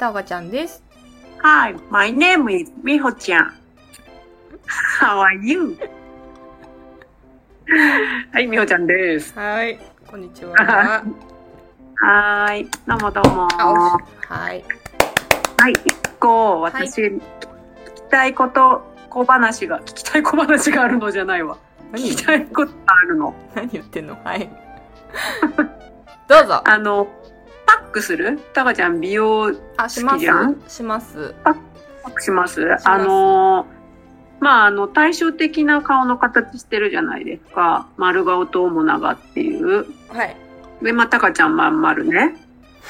たかちゃんです。Hi, my name is みほちゃん。How are you? はい、みほちゃんです。はい。こんにちは。はーい、どうもどうも。あははい。い、一個、私、聞きたいこと、小話が、聞きたい小話があるのじゃないわ。何聞きたいことがあるの。何言ってんの？はい。どうぞ。あの、クする？たかちゃん美容好きじゃん？します。パックしますあの、まあ、あの、対照的な顔の形してるじゃないですか。丸顔と面長っていう。はい。で、まあ、たかちゃんまん丸ね。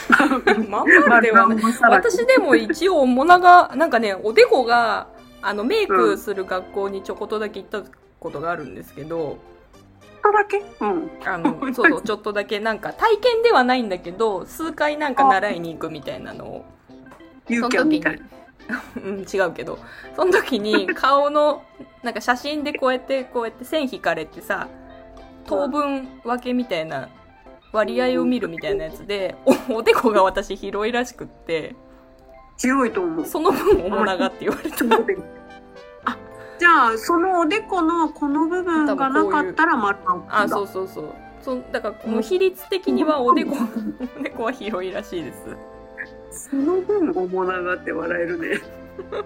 まん丸ではない。私でも一応、モナが、なんかね、おでこが、あの、メイクする学校にちょこっとだけ行ったことがあるんですけど、ちょっとだけ？うん。あの、そうそう、ちょっとだけ、なんか体験ではないんだけど、数回なんか習いに行くみたいなのを、ユーキャンみたいな。うん、違うけど、その時に 顔の、なんか写真でこうやって、こうやって線引かれてさ、当分分けみたいな、割合を見るみたいなやつで、おおでこが私広いらしくって、強いと思う。その分面長って言われた。あ、じゃあ、そのおでこのこの部分がなかったら丸顔あ、そうそうそう。そだから、もう比率的にはおでこ、おでこは広いらしいです。その分、面長って笑えるね。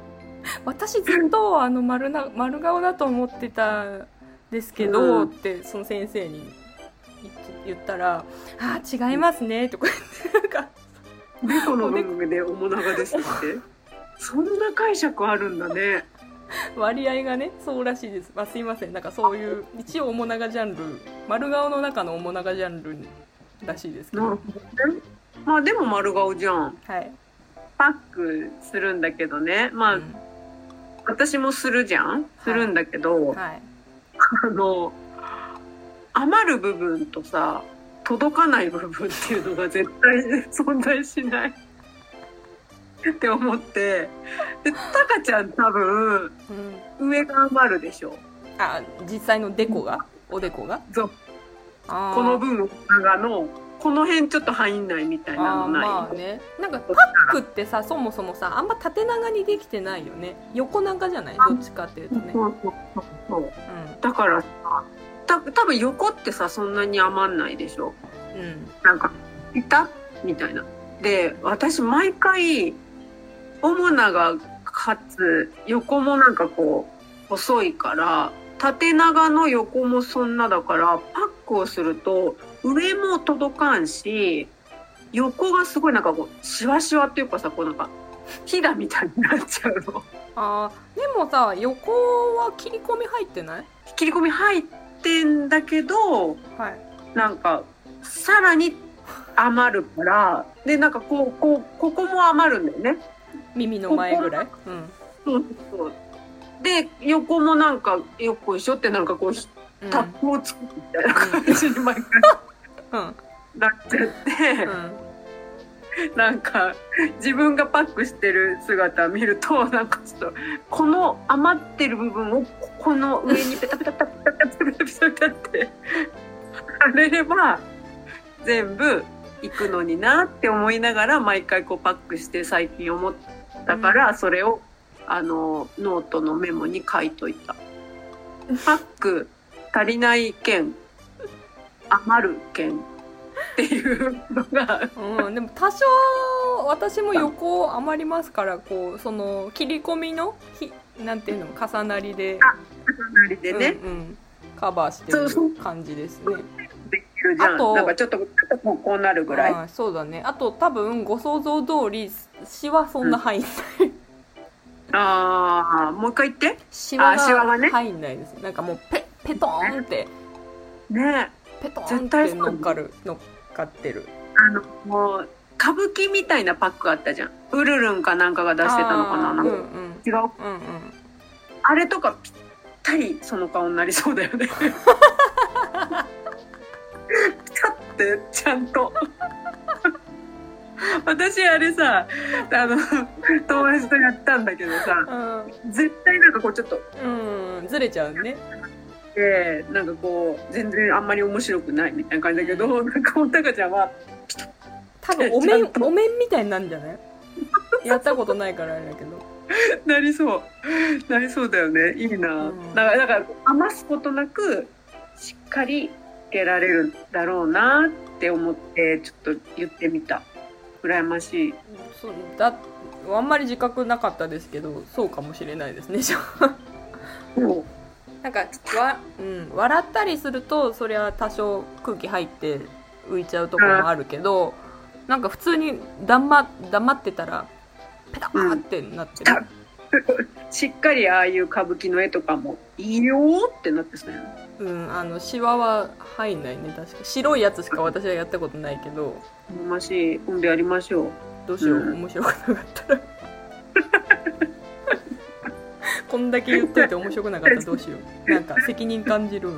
私ずっとあの丸な丸顔だと思ってたんですけど、うんってその先生に言ったら「あー違いますね」とか言ってなんかおでこの部分で面長ですって。そんな解釈あるんだね。割合がねそうらしいです、まあ、すいませんなんかそういう一応面長ジャンル丸顔の中の面長ジャンルらしいですけど。まあでも丸顔じゃん。はい、パックするんだけどね。まあ、うん私もするじゃんするんだけど、はい、あの、余る部分とさ、届かない部分っていうのが絶対存在しない。って思って。で、タカちゃん多分、うん、上が余るでしょ。あ実際のデコが？おでこが？そう。この分長の、この辺ちょっと入んないみたいなのない？まあね。なんかパックってさそもそもさあんま縦長にできてないよね。横長じゃない？どっちかっていうとね、そうそうそうそう。う。だからさ、た多分横ってさ、そんなに余んないでしょ。んうん、なんか、いたみたいな。で、私毎回、主ながかつ、横もなんかこう、細いから、縦長の横もそんなだから、パックをすると、上も届かんし、横がすごいなんかこう、シワシワっていうかさ、こうなんか、ひだみたいになっちゃうの。あーでもさ横は切り込み入ってない？切り込み入ってんだけど、はいなんか、さらに余るから、で、なんかこう、こう、ここも余るんだよね。耳の前ぐらい？うん。そうそう。で、横もなんか、よっこいしょってなんかこう、うん。タップを作るみたいな感じに毎回。うん。なっちゃって、なんか、自分がパックしてる姿見ると、なんかちょっと、この余ってる部分を、ここの上にペタペタペタペタペタペタペタペタって、貼れれば、全部行くのになって思いながら、毎回こうパックして最近思ったから、それを、あの、ノートのメモに書いといた。パック足りない件、余る件っていうのが、うん、うん、でも多少私も横余りますからこうその切り込みのひなんていうの重なりで。重なりでね、うんうん、カバーしてる感じですねできるじゃん。あとなんかちょっと、こうこうなるぐらい。そうだねあと多分ご想像通りシワそんな入んない、ああ、もう一回言って。シワあシワが入んないですなんかもうペペトーンってねペトーン絶って乗っかる乗っかってるあの、もう、歌舞伎みたいなパックあったじゃん。ウルルンかなんかが出してたのかななんかうんうん違う？うんうんあれとかぴったりその顔になりそうだよね。ピタって、ちゃんと。私あれさ、あの、友達とやったんだけどさ、絶対なんかこうちょっと、うん、うん、ずれちゃうねで、なんかこう、全然あんまり面白くないみたいな感じだけど、なんかもうタカちゃんは、多分 お面お面みたいになるんじゃない？やったことないからあれだけどなりそう。なりそうだよね。いいな。うんだから、だから余すことなく、しっかりつけられるだろうなって思って、ちょっと言ってみた。羨ましい。そうだあんまり自覚なかったですけどそうかもしれないですねじゃあなんかわ、うん、笑ったりするとそりゃ多少空気入って浮いちゃうとこもあるけど、なんか普通に黙黙ってたらペターってなってる、しっかりああいう歌舞伎の絵とかも、いいよーってなってそうやな。うん、あのシワは入んないね確か白いやつしか私はやったことないけど羨ましい。今度やりましょう。どうしよう、うん面白くなかったら こんだけ言っといて面白くなかったら どうしようなんか責任感じる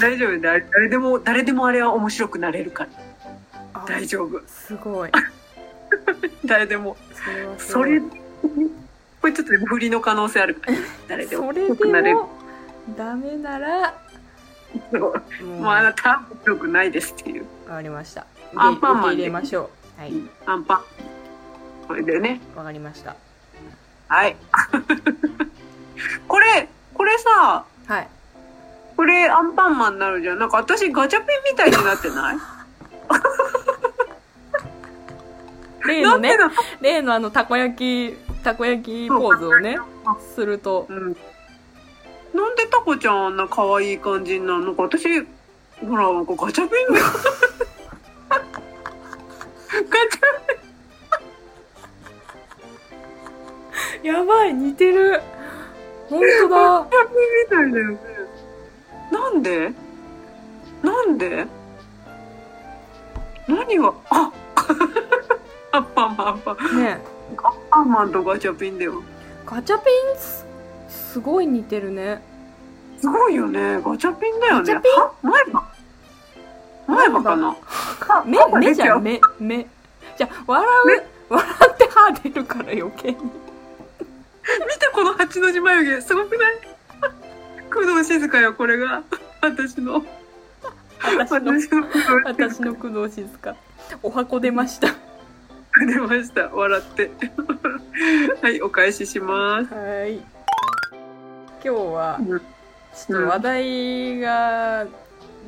大丈夫だ。誰でも、誰でもあれは面白くなれるから。あ大丈夫。すごい 誰でも。それこれちょっと振りの可能性あるから、ね。誰でも面それ白くなれる。でもダメならもうあなた、面白くないですっていう。わかりましたアンパンマン入れましょうはいアンパン。これでね。わかりましたはい。これ、これさ、はいこれアンパンマンになるじゃん。なんか私ガチャピンみたいになってない？例のね例のあのたこ焼きたこ焼きポーズをねするとうん。なんでタコちゃんあんな可愛い感じになるのか。私、ほら、なんかガチャピンが。ガチャやばい似てる。本当だ。ガチャピンみたいだよね。なんで？なんで？何が、あアンパンマン、アンパン。ね。アンパンマンとガチャピンだよ。ガチャピンすすごい似てるねすごいよね。ガチャピンだよね。ガチャピン？は？前歯？前歯かな？目目じゃん目目じゃあ笑う笑って歯出るから余計に見てこの八の字眉毛。すごくない？工藤静香よ、これが。私の。私の私の工藤静香お箱出ました香。出ました。笑って。はい、お返しします。はい今日はうんちょっと話題が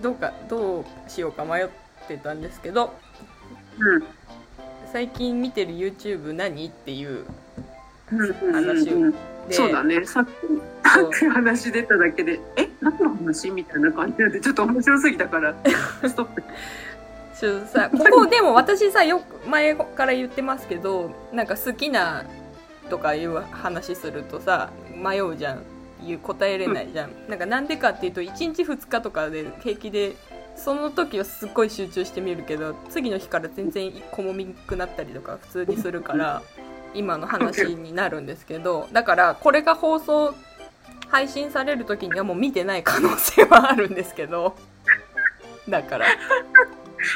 どうかどうしようか迷ってたんですけどうん。最近見てる YouTube 何っていううんうん話をうんでそうだね。さっき、話出ただけで、え何の話みたいな感じで、ちょっと面白すぎたから、ストップ。ちょっとさここでも私さよく前から言ってますけどなんか好きなとかいう話するとさ迷うじゃんいう答えれないじゃん、なんかなんでかっていうと1日2日とかで平気でその時はすっごい集中してみるけど次の日から全然一個も見なくなったりとか普通にするから今の話になるんですけどだからこれが放送配信される時にはもう見てない可能性はあるんですけどだから。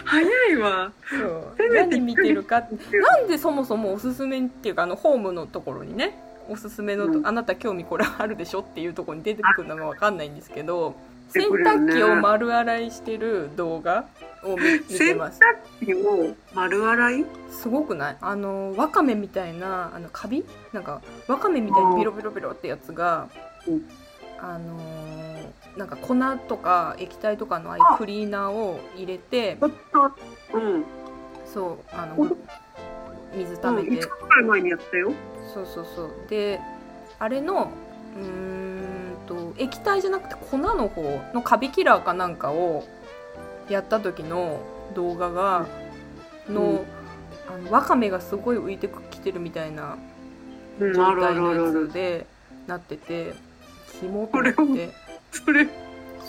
早いわ。そう。何見てるかなんでそもそもおすすめっていうかあのホームのところにねおすすめのと、うん。あなた興味これあるでしょっていうところに出てくるのがわかんないんですけど出洗濯機を丸洗いしてる動画を見見て洗ます。濯機を丸洗い？すごくない？あのわかめみたいなあのカビ？なんかわかめみたいにビロビロビロってやつが、うん。あのーなんか粉とか液体とかのああいうクリーナーを入れてうん。そうあの水溜めて、うん、5日くらい前にやったよ。そうそうそう。であれのうーんと液体じゃなくて粉の方のカビキラーかなんかをやった時の動画がの,、うん。あのわかめがすごい浮いてきてるみたいなうん、状態のやつ。でなっててキモとこれを思ってそれ、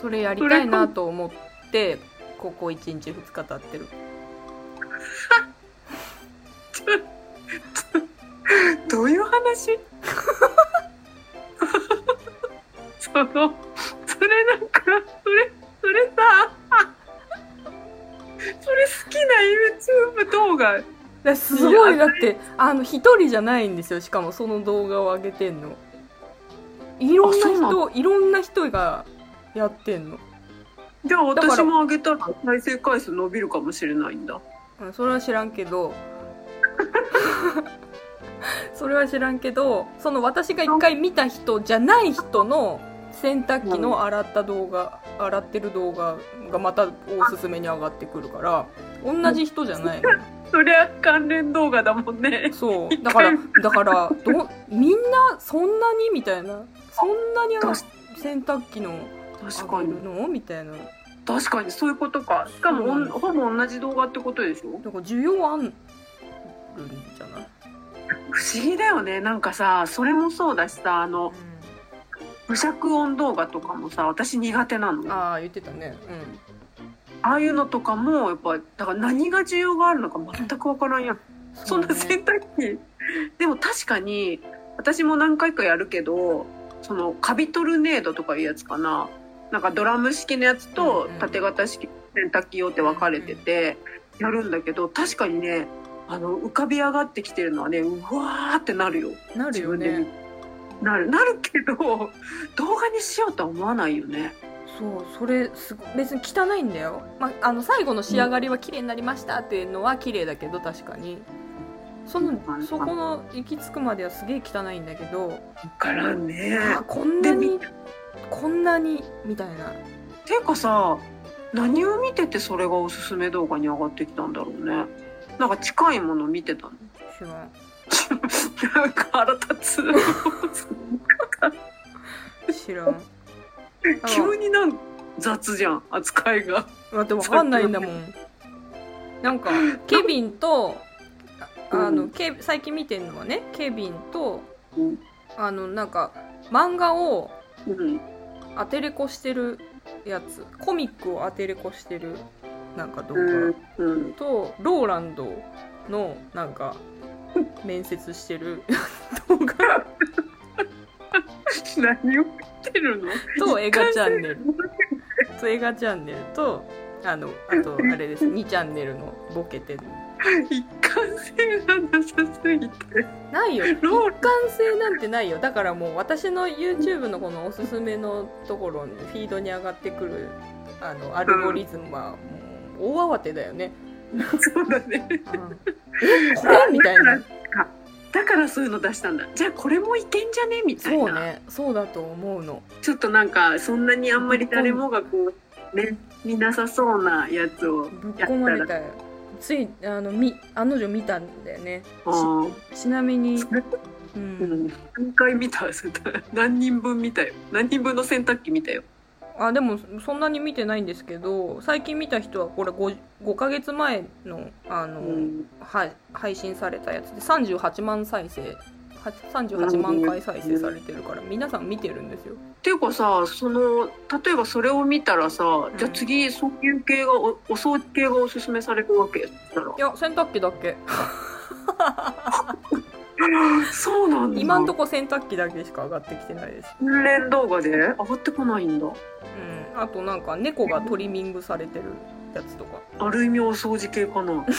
それやりたいなと思ってここ1日2日経ってる どういう話？その、それなんか、それ、それさ、それ好きな YouTube 動画。だすごい。だってあの一人じゃないんですよ。しかもその動画を上げてんの。いろんな人いろんな人がやってんの、じゃあ私も上げたら再生回数伸びるかもしれないんだ。うん、それは知らんけどそれは知らんけどその私が一回見た人じゃない人の洗濯機の洗った動画、洗ってる動画がまたおすすめに上がってくるから同じ人じゃないの。そりゃ関連動画だもんね。そう。だからだからどみんなそんなにみたいな。そんなに確洗濯機の確かに。の？みたいな。だ確かに。そういうことか。しかもほぼ同じ動画ってことでしょ？から需要あんるんじゃない、不思議だよね。なんかさ、それもそうだしさ、あの、無尺音動画とかもさ、私苦手なの。あああ言ってたねあいうのとかも、やっぱ、だから何が需要があるのか全くわからんやん。うんそんな洗濯機。でも確かに、私も何回かやるけど、その、カビトルネードとかいうやつかな。なんかドラム式のやつとうんうん縦型式洗濯機用って分かれてて、やるんだけど、確かにね、あの、浮かび上がってきてるのはね、うわーってなるよ。なるよね。てなる、なるけど、動画にしようとは思わないよね。そうそれすご別に汚いんだよ、まあ、あの最後の仕上がりは綺麗になりましたっていうのは綺麗だけど確かに。そのうんそこの行き着くまではすげえ汚いんだけど。わからんね。あこんなでにみこんなに？みたいな。ていうかさ、何を見ててそれがおすすめ動画に上がってきたんだろうね。なんか近いもの見てたの？知らんなんか腹立つ。知らん急になんか雑じゃん、扱いが。だってわかんないんだもんなんかケビンとああの、うんケ最近見てるのはねケビンとうん。あのなんか漫画をうん。アテレコしてるやつコミックをアテレコしてるなんか動画、うん。うん。とローランドのなんか面接してる 動画何を見てるの？と映画チャンネルと映画チャンネルとあのあとあれです2チャンネルのボケてる一貫性がなさすぎて。ないよ一ロー貫性なんてないよだからもう私の YouTube のこのおすすめのところにフィードに上がってくるあのアルゴリズムはもう大慌てだよね、そうだね。うん。えこれみたいな。だからそういうの出したんだ。じゃあこれもいけんじゃね？みたいな。そうね。そうだと思うの。ちょっとなんかそんなにあんまり誰もがこうね見なさそうなやつをぶっやったら込まれたよついあのみ案の定見たんだよね。ちなみに、う、うん。ん何回見た？何人分見たよ？何人分の洗濯機見たよ？あでもそんなに見てないんですけど最近見た人はこれ 5, 5ヶ月前のあの、うん。はい、配信されたやつで38万再生は38万回再生されてるから皆さん見てるんですよ。っていうかさその例えばそれを見たらさ、んじゃあ次そういう系がおお掃除系がおすすめされるわけいや洗濯機だけ そうなんだ。今んとこ洗濯機だけしか上がってきてないです。関連動画で？上がってこないんだ。うん。あとなんか猫がトリミングされてるやつとか。ある意味お掃除系かな。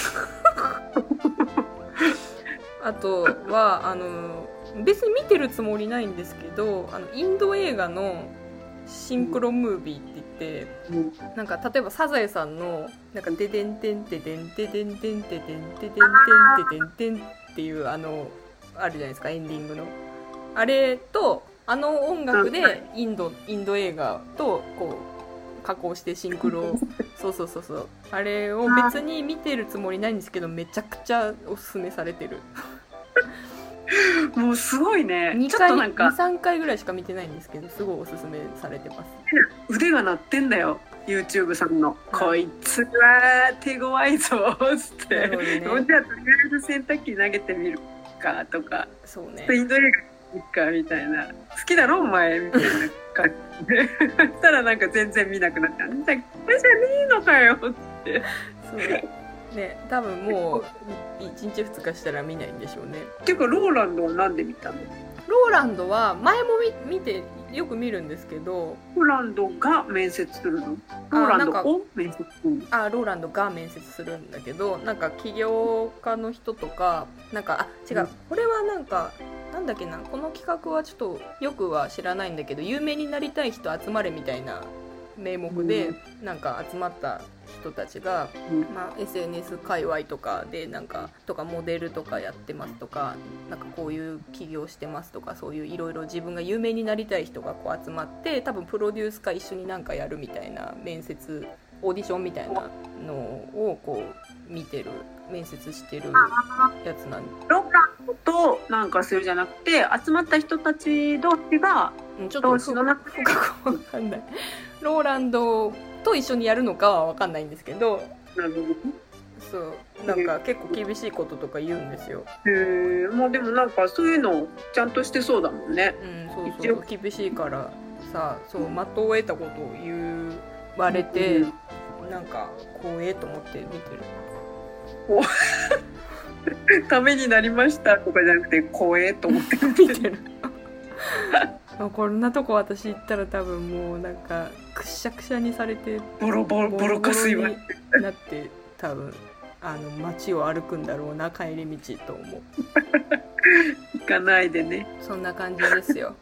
あとはあの別に見てるつもりないんですけどあのインド映画のシンクロムービーって言ってうん。なんか例えばサザエさんの「なんかデデンテンテデンテデンテンテデンテデンテンテデンテン」っていうあのあるじゃないですかエンディングの。あれとあの音楽でインドインド映画とこう加工してシンクロ そうそうそうそう。あれを別に見てるつもりないんですけどめちゃくちゃおすすめされてる。もうすごいね。2ちょっ回となんか23回ぐらいしか見てないんですけどすごいおすすめされてます。腕が鳴ってんだよ YouTube さんの、こいつは手強いぞっつって、ね。じゃあとりあえず洗濯機投げてみるかとかそうね。インド映画いっかみたいな好きだろお前みたいな感じで。そしたらなんか全然見なくなった。じゃあこれじゃねえのかよって。そうね。多分もう1日2日したら見ないんでしょうね。っていうかローランドはなんで見たの？ローランドは前も見見てよく見るんですけどローランドが面接するの？ローランドを面接するの？あローランドが面接するんだけどなんか起業家の人とかなんかあ違う、うん。これはなんかなんだっけなこの企画はちょっとよくは知らないんだけど有名になりたい人集まれみたいな名目でなんか集まった人たちが、うん。まあ、SNS 界隈とかでなんかとかモデルとかやってますとかなんかこういう起業してますとかそういういろいろ自分が有名になりたい人がこう集まって多分プロデュースか一緒になんかやるみたいな面接オーディションみたいなのをこう見てる面接してるやつなん。ローランドとなんかするじゃなくて集まった人たち同士がうんちょっと同士の中で深くわかんない。ローランドと一緒にやるのかはわかんないんですけどなるほどねそうなんか結構厳しいこととか言うんですよ。へえまあでもなんかそういうのちゃんとしてそうだもんね。うんそうそうそう。厳しいからさそう的を得たことを言われて、うんなんか怖えと思って見てる ためになりましたとかじゃなくて怖えと思って見てる。こんなとこ私行ったら多分もうなんかくっしゃくしゃにされてボロボロボロカス言わなって多分あの街を歩くんだろうな帰り道と思う。行かないでね。そんな感じですよ。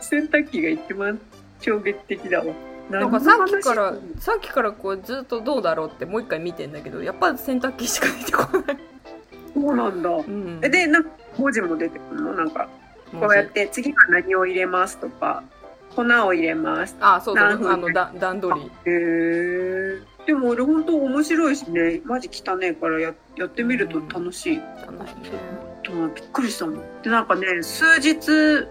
洗濯機が一番衝撃的だわなんかさっきからさっきからこうずっとどうだろうってもう一回見てんだけどやっぱ洗濯機しか出てこない、そうなんだ。うん、えでなんか文字も出てくるの？なんかこうやって次は何を入れますとか粉を入れます。あそうそう何分あのだ段取り。へえでも俺本当面白いしね。マジ汚ねえからややってみると楽しい、楽しいね。うんびっくりしたもん。でなんかね数日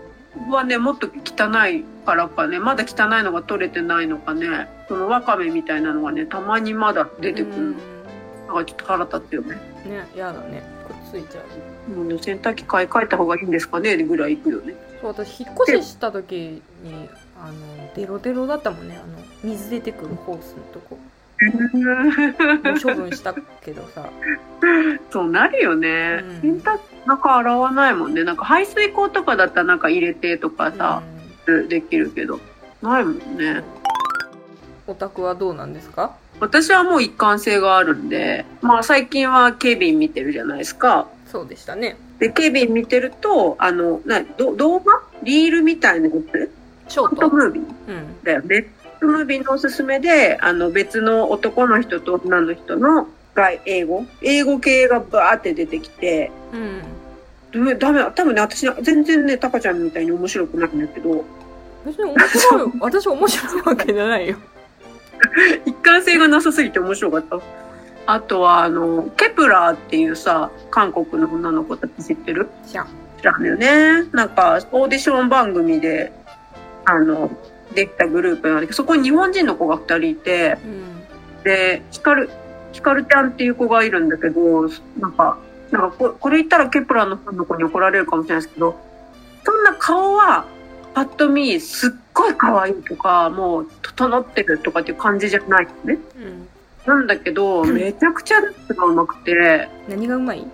はねもっと汚いからかねまだ汚いのが取れてないのかねそのわかめみたいなのがねたまにまだ出てくる、うん。なんかちょっと腹立ってよね。ねやだね。くっついちゃう。もうね洗濯機買い替えた方がいいんですかねぐらいいくよね。そう私引っ越しした時にあのデロデロだったもんね。あの水出てくるホースのとこ。もう処分したけどさ。そうなるよね、うん。洗濯なんか洗わないもんね。なんか排水口とかだったらなんか入れてとかさ、できるけど。ないもんね。お宅はどうなんですか？私はもう一貫性があるんでまあ最近はケビン見てるじゃないですか。そうでしたね。でケビン見てるとあのなど動画？リールみたいなやつ？ショート？ショートムービー？うん。だよね。ムービーのおすすめで、あの別の男の人と女の人のが英語？英語系がバーって出てきて、うん。ダメ、ダメ、多分ね、私全然ね、タカちゃんみたいに面白くないんだけど、別に面白い 私面白いわけじゃないよ。一貫性がなさすぎて面白かった。あとは、あの、 Kep1er っていうさ、韓国の女の子たち知ってる？じゃん。知らんよね。なんか、オーディション番組で、あの、できたグループなんだけど、そこに日本人の子が二人いて、うん。で、ヒカル、ヒカルちゃんっていう子がいるんだけど、なんか、なんかここれ言ったら Kep1er のファンの子に怒られるかもしれないですけど、そんな顔は、パッと見、すっごい可愛いとか、もう、整ってるとかっていう感じじゃないのね。うんなんだけど、めちゃくちゃダンスが上手くて、何がうまい？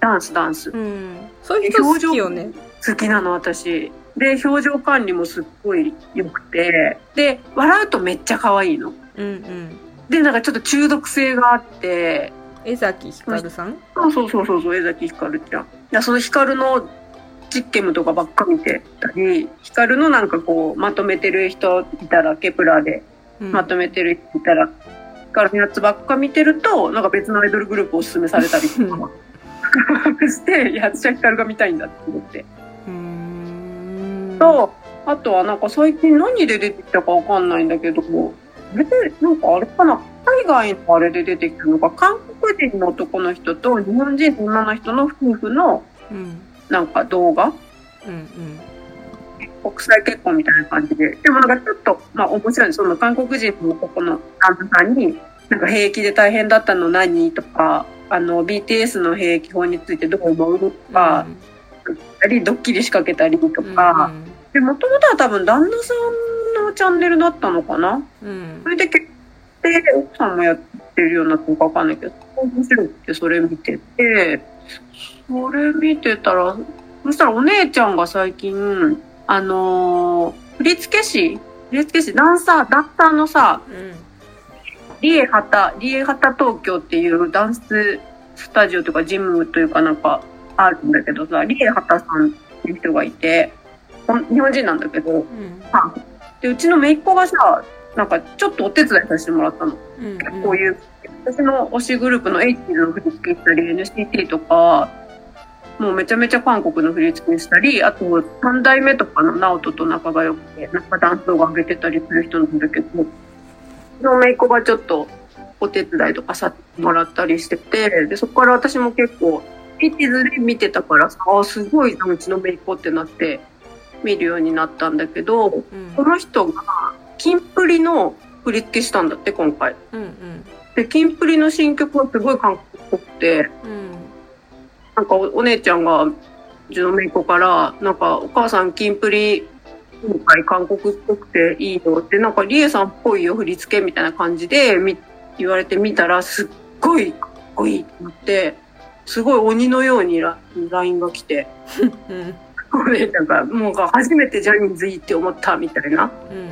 ダンスダンス。うんそういう人好きよね好きなの私。で、表情管理もすっごい良くて、で、笑うとめっちゃ可愛いの。うんうんで、なんかちょっと中毒性があって、江崎ひかるさん？そうそうそうそうそう、江崎ひかるちゃん。いや、そのひかるの実験とかばっか見てたり、ひかるのなんかこう、まとめてる人いたら、ケプラーでうん。まとめてる人いたら、ひかるのやつばっか見てると、なんか別のアイドルグループをおすすめされたりとか。して、いや、私はひかるが見たいんだって思って。と、あとはなんか最近何で出てきたかわかんないんだけども、あれで、なんかあれかな？海外のあれで出てきたのが、韓国人の男の人と日本人の女の人の夫婦のうん。なんか動画？うんうん。国際結婚みたいな感じで。でもなんかちょっと、まあ面白い。その韓国人の男の旦那さんに、なんか兵役で大変だったの何？とか、あの、BTS の兵役法についてどう思う？とか、ありドッキリ仕掛けたりとか、で、もともとは多分旦那さんのチャンネルだったのかな？うん。うんそれで結婚で奥さんもやってるようなのかわかんないけど、面白くてそれ見てて、それ見てたら、そしたらお姉ちゃんが最近、あのー振付師？振付師、ダンサー、ダンサーのさ、うんリエハタ、リエハタ東京っていうダンススタジオというかジムというかなんかあるんだけどさ、リエハタさんっていう人がいて、日本人なんだけど、うんで、うちの姪っ子がさ、なんかちょっとお手伝いさせてもらったの。うんうん結構こういう、私の推しグループの80の振り付けしたり、NCT とか、もうめちゃめちゃ韓国の振り付けしたり、あと三代目とかのナオトと仲が良くて、なんかダンス動画上げてたりする人なんだけど、そのメイクがちょっとお手伝いとかさせてもらったりしてて、で、そこから私も結構、エティズで見てたからさ、あ、すごいな、うちのメイクってなって見るようになったんだけど、うん。この人が、キンプリの振り付けしたんだって、今回。うんうん。で、キンプリの新曲はすごい韓国っぽくて、うん。なんかおお姉ちゃんが、うちの子から、なんかお母さんキンプリ、今回韓国っぽくていいよって、なんかリエさんっぽいよ振り付けみたいな感じでみ言われてみたら、すっごいかっこいいってなって、すごい鬼のようにラ LINE が来て、うんお姉ちゃんが、もう初めてジャニーズいいって思ったみたいな。うん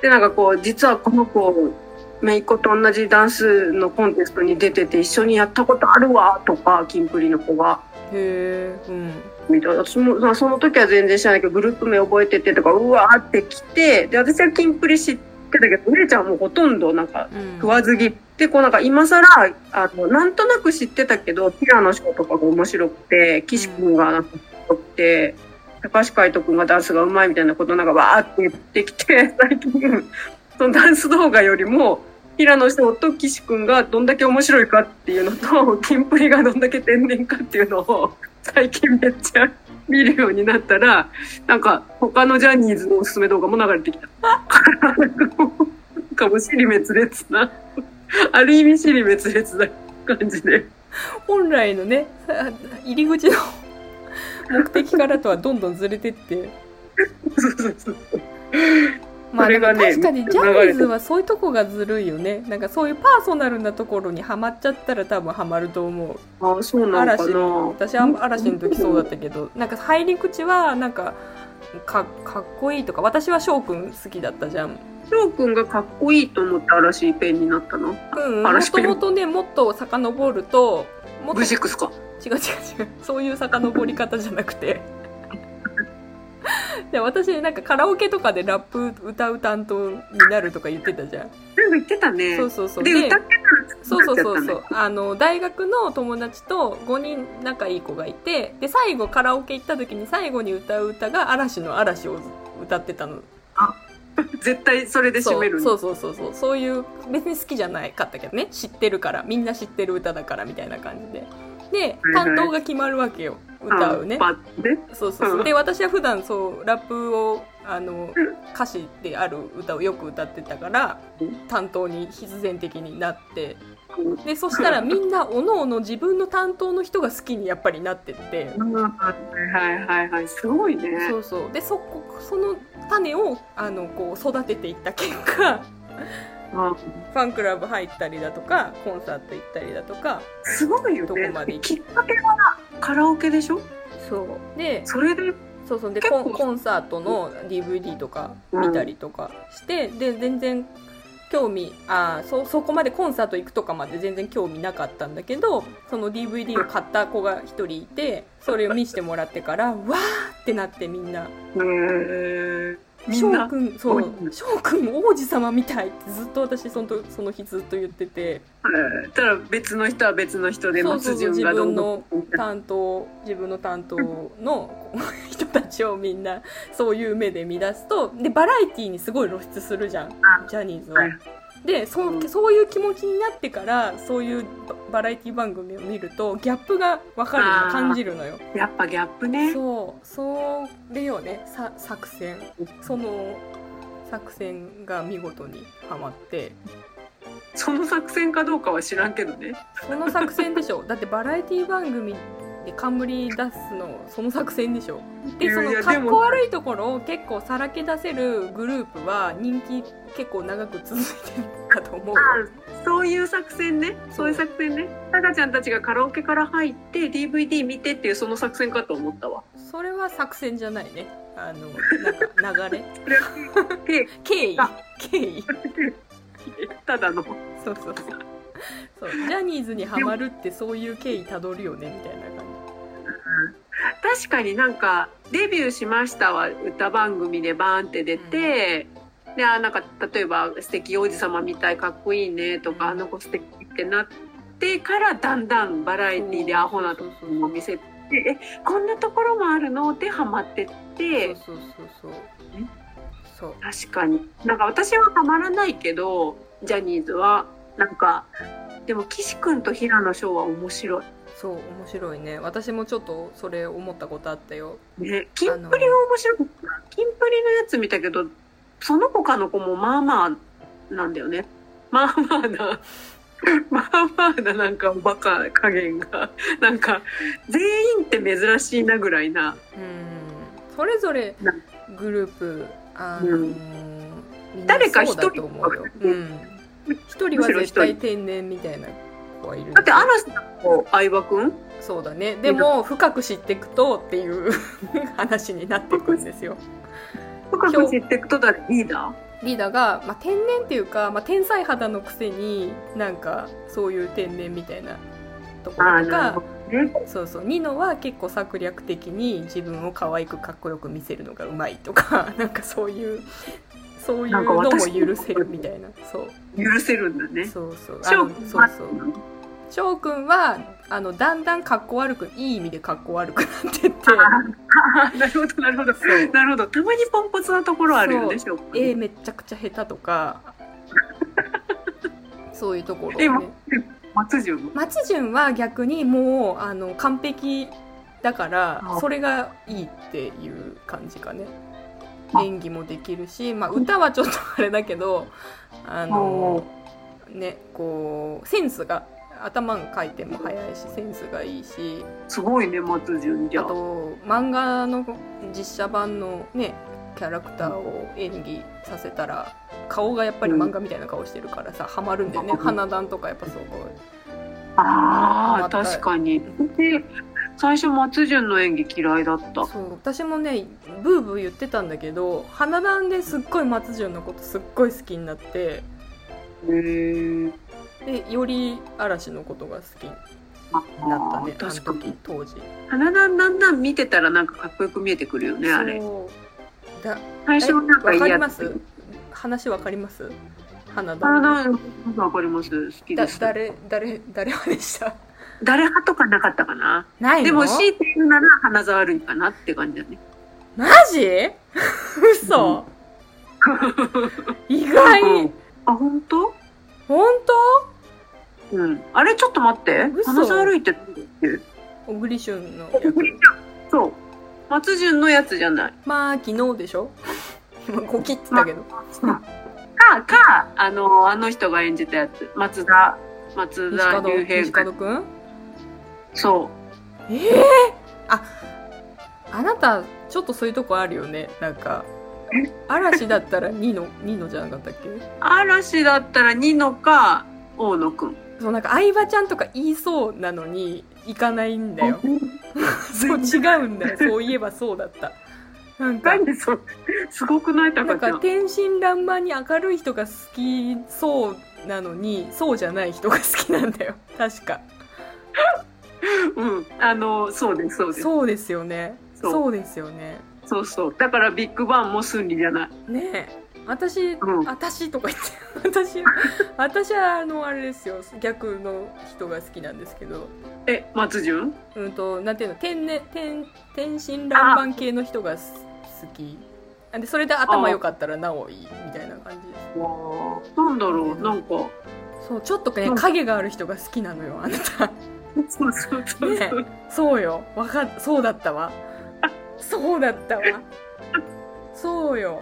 で、なんかこう、実はこの子、めいっ子と同じダンスのコンテストに出てて一緒にやったことあるわ、とか、キンプリの子が。へえうんみたいな。私も、まあその時は全然知らないけど、グループ名覚えててとか、うわーって来て、で、私はキンプリ知ってたけど、お姉ちゃんはもうほとんどなんか、うん食わずぎ。で、こうなんか今更、あの、なんとなく知ってたけど、ピアノショーとかが面白くて、岸君がなんか面白くて、高橋海人君がダンスが上手いみたいなことなんかわーって言ってきて、最近、そのダンス動画よりも、平野翔と岸君がどんだけ面白いかっていうのと、キンプリがどんだけ天然かっていうのを、最近めっちゃ見るようになったら、なんか他のジャニーズのおすすめ動画も流れてきた。なんかもうなんかもう尻滅裂な、ある意味尻滅裂な感じで。本来のね入り口の目的からとはどんどんずれてってそうそうそう。まあね確かにジャニーズはそういうとこがずるいよねなんかそういうパーソナルなところにはまっちゃったら多分はまると思うああ、そうなのか嵐な。私は嵐の時そうだったけどなんか入り口はなんかかかっこいいとか私は翔くん好きだったじゃん翔くんがかっこいいと思って嵐ペンになったの？うんもともとねもっと遡るともっと ?V6 か。違う違う違う。そういう遡り方じゃなくて。で私なんかカラオケとかでラップ歌う担当になるとか言ってたじゃん。言ってたね。そうそうそう。で、歌ってたらそうそうそうそう。あの大学の友達と5人仲いい子がいてで最後カラオケ行った時に最後に歌う歌が嵐の嵐を歌ってたの。ったね絶対それで締そうめるそうそうそうそう。そういう別に好きじゃないかったけどね。知ってるから。みんな知ってる歌だからみたいな感じでではい担当が決まるわけよ。歌うね。そうそうそう。うん。で私は普段そうラップをあの歌詞である歌をよく歌ってたからうん。担当に必然的になって。でそしたらみんなおのおの自分の担当の人が好きにやっぱりなってって。うん。はいはいはいはい。すごいね。そうそう。でそこその種をあのこう育てていった結果。あファンクラブ入ったりだとかコンサート行ったりだとかすごいよどこまできっかけはカラオケでしょ？そう。でそれで、そうそう。でコンコンサートの DVD とか見たりとかして、で全然興味あーそそこまでコンサート行くとかまで全然興味なかったんだけどその DVD を買った子が一人いてそれを見せてもらってからわーってなってみんな。えー、「翔みんな。くんそううん翔くん王子様みたい」ってずっと私そのとその日ずっと言っててえーたら別の人は別の人でそうそうそう松潤がどんどん担当自分の担当の人たちをみんなそういう目で見出すとでバラエティーにすごい露出するじゃんジャニーズははい。でそうそういう気持ちになってからそういうババラエティ番組を見るとギャップが分かるの感じるのよ。やっぱギャップね。そう。それよね。さ作戦。その作戦が見事にはまって。その作戦かどうかは知らんけどね。その作戦でしょ。だってバラエティ番組で冠出すのその作戦でしょ。でそのかっこ悪いところを結構さらけ出せるグループは人気結構長く続いてるかと思う。そういう作戦ね。そういう作戦ね。タカちゃんたちがカラオケから入って DVD 見てっていうその作戦かと思ったわ。それは作戦じゃないね。あのなんか流れ。経経緯。あ経緯。ただの。そうそうそうそう。ジャニーズにはまるってそういう経緯たどるよねみたいな感確かになんかデビューしましたは歌番組でバーンって出て、で、あ、なんか、例えば、素敵王子様みたい、かっこいいね、とか、あの子素敵ってなってから、だんだんバラエティでアホなとこも見せて、え、こんなところもあるの？でハマってって、そうそうそうそう。そう。確かに。なんか私はハマらないけど、ジャニーズは、なんか、でも岸くんと平野翔は面白い。そう面白いね私もちょっとそれ思ったことあったよね、キンプリは面白い。キンプリのやつ見たけど、その他の子もまあまあなんだよね。まあまあな、まあまあななんかバカ加減が、なんか全員って珍しいなぐらいな。うんそれぞれなグループあのーうん誰かそうだと思うようん一人。は絶対天然みたいな子はいる。んだって嵐の子、相葉くん？そうだね。でも深く知っていくとっていう 話になっていくんですよ。深く知っていくと誰？リーダリーダーが、まあ、天然っていうか、まあ、天才肌のくせになんかそういう天然みたいなところとか。そうそう。ニノは結構策略的に自分を可愛くかっこよく見せるのがうまいとかなんかそういうそういうのも私許せるみたいな。そう。許せるんだね。そうそう。あ翔のそうそう。翔くんはあのだんだんかっこ悪くいい意味でかっこ悪くなってって。なるほど、なるほど。なるほど。たまにポンコツなところあるよね、そ翔くん。絵めちゃくちゃ下手とか。そういうところね。松潤も松潤は逆にもうあの完璧だからあそれがいいっていう感じかね。あ演技もできるし、まあ、歌はちょっとあれだけどあのねこうセンスが頭の回転も速いしセンスがいいし。すごいね、松潤じゃあと漫画の実写版のねキャラクターを演技させたら顔がやっぱり漫画みたいな顔してるからさハマるんだよね。うん花壇とかやっぱすごいああ、確かに。で、最初松潤の演技嫌いだった。そう私もねブーブー言ってたんだけど花壇ですっごい松潤のことすっごい好きになってへえ。でより嵐のことが好きになったね確かに。時当時花壇だんだん見てたらなんかかっこよく見えてくるよね、あれ。そうだ最初はなんかえわかり嫌ます？話わかります？花花壇壇、わかります。好きだです。誰誰誰派でした？誰派とかなかったかな。ないの？でも強いて言うなら花沢類かなって感じだね。マジ？嘘意外あ、本当？本うん。あれちょっと待って。嘘花沢類ってどうだっけ？当小栗旬の役そう。松潤のやつじゃない。まあ昨日でしょ？今こきってたけどか、か、あの、あの人が演じたやつ。松田、松西田門龍平が。そええああなたちょっとそういうとこあるよね。なんか嵐だったらニノニノじゃなかったっけ？う。嵐だったらニノか、大野くん。そうなんか相葉ちゃんとか言いそうなのに行かないんだよ。そう違うんだよ。そういえばそうだった。なんか何でそう、すごくない？なん。か天真爛漫に明るい人が好きそうなのにそうじゃない人が好きなんだよ。確かうん。あの、そうです、そうです。そうですよね。そう。そうですよね。そうそう。だからビッグバンも寸理じゃない。ねえ。私、うん。私とか言って 私私はあのあれですよ。逆の人が好きなんですけど。え、松潤？うんとなんていうの天然天天真爛漫系の人がす好き。でそれで頭良かったらなおいいみたいな感じです。わーなんだろう、なんか。そうちょっとねうん。影がある人が好きなのよあなたそうそうそうねそう。そうよわかっそうだったわそうだったわそうよ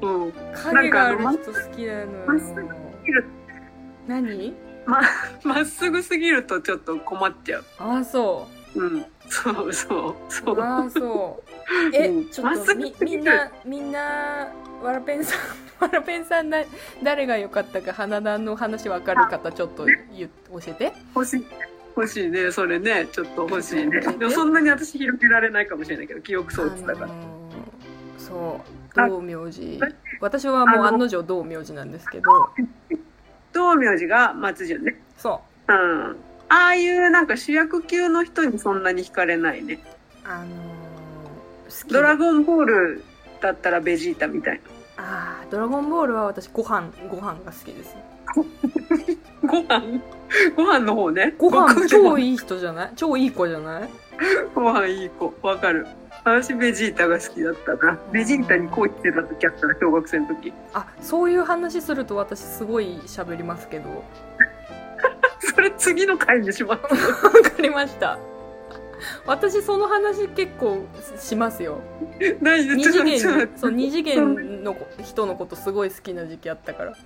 うん。影がある人好きなのよ何？ま、まっすぐすぎるとちょっと困っちゃう。ああそううん。そうそう。そう。ああそうえ、うんちょまっとみみんなみんなわらぺんさん わらぺんさんな誰が良かったか花壇の話わかる方ちょっと言っ教えて欲しい。欲しいね。それね。ちょっと欲しいねでもそんなに私広げられないかもしれないけど、記憶喪失だから。あのーそう道明寺私はもう案の定道明寺なんですけど 道明寺が松潤ね。そうん。ああいうなんか主役級の人にそんなに惹かれないね。うあのードラゴンボールだったらベジータみたいあードラゴンボールは私ご飯ご飯が好きです ご飯ご飯の方ね。ご飯超い。いい人じゃない？超いい子じゃない？ご飯いい子。わかる。私ベジータが好きだったな。ベジータに恋してた時あったら、小学生の時。あそういう話すると私すごい喋りますけどわ それ次の回にします。かりました私その話結構しますよ何二次元そう二次元の人のことすごい好きな時期あったから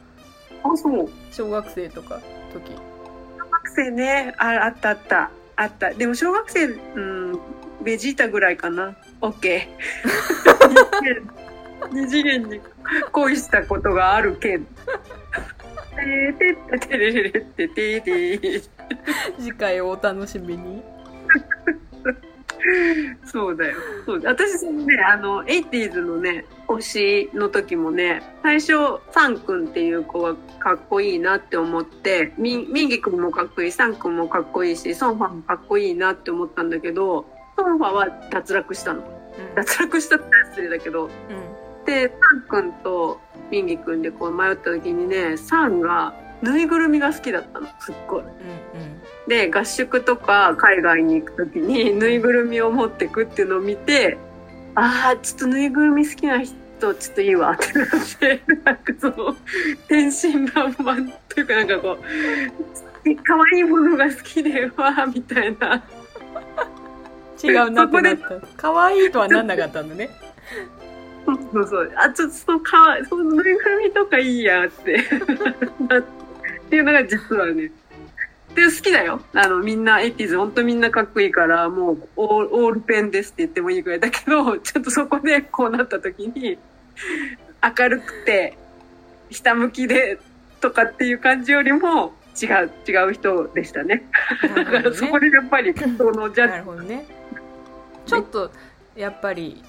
あ、そう。小学生とか時小学生ね。あ、あったあった。あった。でも小学生、うん、ベジータぐらいかな。オッケー。二次元に恋したことがあるけん。次回をお楽しみにそうだよ。そうだ私、そのね、あの、80s のね、推しの時もね、最初、サン君っていう子がかっこいいなって思って、ミンギ君もかっこいい、サン君もかっこいいし、ソンファもかっこいいなって思ったんだけど、ソンファは脱落したの。うん脱落したって失礼だけど。うんで、サン君とミンギ君でこう迷った時にね、サンがぬいぐるみが好きだったの、すっごい。うんで合宿とか海外に行く時にぬいぐるみを持ってくっていうのを見てああちょっとぬいぐるみ好きな人ちょっといいわってなってなんかその天真爛漫というかなんかこう可愛いものが好きでわみたいな。うん違うなってなった。可愛いとはなんなかったんだね。そうそうあちょっとそのかわそのぬいぐるみとかいいやって。なっていうのが実はね。で好きだよ。あのみんなエイティーズ本当みんなかっこいいからもうオーオールペンですって言ってもいいぐらいだけどちょっとそこでこうなった時に明るくてひたむきでとかっていう感じよりも違う違う人でしたね。だからそこでやっぱりそのジャなッるほどね。ちょっとやっぱり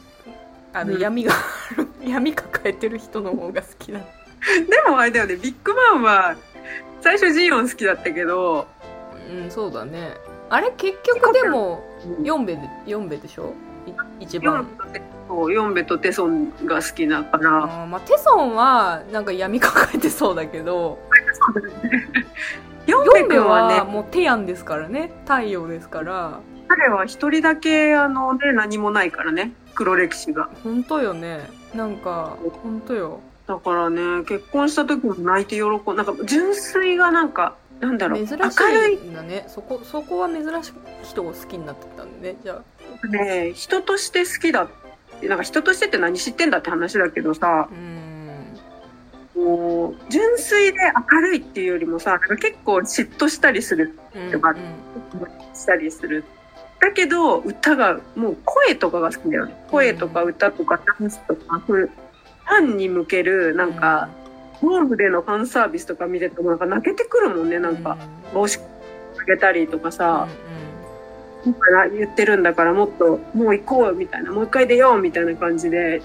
あのうん。闇がある 闇抱えてる人の方が好きだでもあれだよね。ビッグバンは最初ジーオン好きだったけど。うんそうだね。あれ結局でも4ベで4ベでしょ？い一ヨン番。ヨンベとテソンが好きだから。まあテソンはなんか闇抱えてそうだけど。ヨンベはねはもうテヤンですからね。太陽ですから。彼は一人だけあのね何もないからね。黒歴史が。本当よね。なんか本当よ。だからね結婚した時も泣いて喜んなんか純粋がなんかなんだろう。珍し明るい。いんだね。そこそこは珍しい人を好きになってたんでね。じゃあ。ね人として好きだってなんか人としてって何知ってんだって話だけどさ。うーん。もう純粋で明るいっていうよりもさなんか結構嫉妬したりするうんとかしたりする。だけど歌がもう声とかが好きだよね。声とか歌とかダンスとかそういうファンに向けるなんか、ホームでのファンサービスとか見ててもなんか泣けてくるもんね。なんか帽子あげたりとかさ、なんかな言ってるんだからもっともう行こうみたいなもう一回出ようみたいな感じで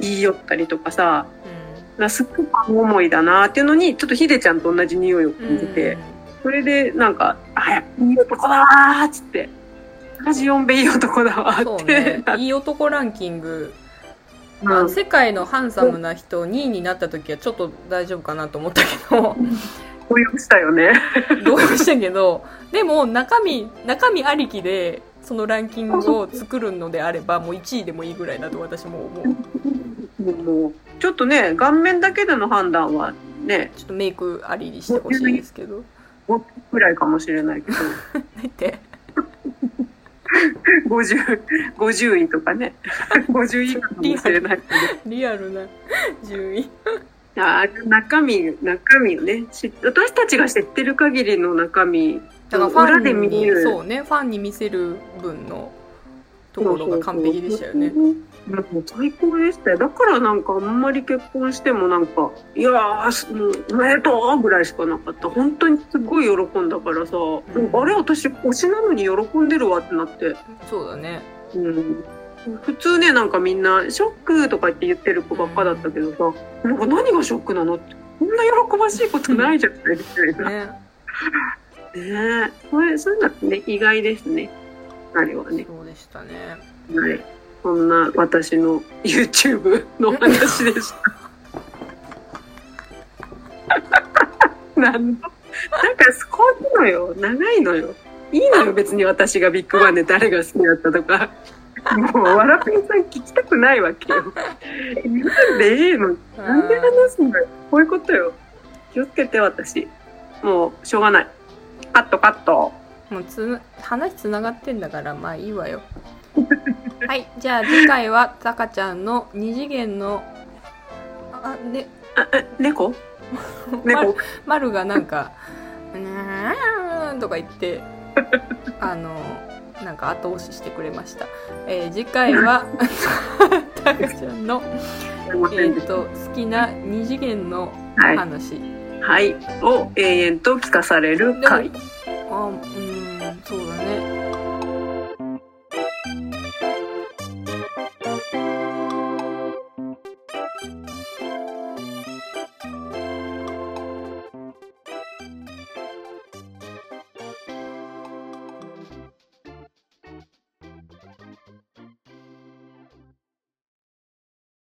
言い寄ったりとかさ。なすっごく思いだなっていうのにちょっとヒデちゃんと同じ匂いを感じて、それでなんか「あやっぱいい男だわ」っつって「ラジオンベいい男だわ」ってね。いい男ランキング、うん。あの世界のハンサムな人2位になった時はちょっと大丈夫かなと思ったけど。動揺したよね。動揺したけど。でも中身中身ありきでそのランキングを作るのであればもう1位でもいいぐらいだと私も思う。もうちょっとね顔面だけでの判断はねちょっとメイクありにしてほしいですけど。5くらいかもしれないけどって50 50位とかね。50位かもしれないリアルな順位。あ中身中身をね。知私たちが知ってる限りの中身だからファ裏でンに見える。そうね。ファンに見せる分のところが完璧でしたよね。そうそうそうもう最高でしたよだからなんかあんまり結婚してもなんか「いやーもうおめでとう!」ぐらいしかなかった本当にすごい喜んだからさ、んあれ私推しなのに喜んでるわってなって、そうだねうん、普通ねなんかみんな「ショック!」とか言って言ってる子ばっかだったけどさ、なんか何がショックなのってこんな喜ばしいことないじゃんみたいな。ねねえそういうそういうのってね意外ですねあれはね。そうでしたねはい。そんな私の YouTube の話でした。なんのなんかこういうのよ。長いのよ。いいのよ、別に私がビッグバンで誰が好きだったとか。もう、わらぴんさん聞きたくないわけよ。言わんでええの。なんで話すんだよ。こういうことよ。気をつけて、私。もう、しょうがない。カットカット。もうつ話つながってんだからまあいいわよはいじゃあ次回はたかちゃんの二次元のあねあ、え、猫？猫？まるがなんか「うーん」とか言って あのなんか後押ししてくれました、えー次回は たかちゃんの、えー、と好きな二次元のはい。話、はい。を永遠と聞かされる回。あうんそうだね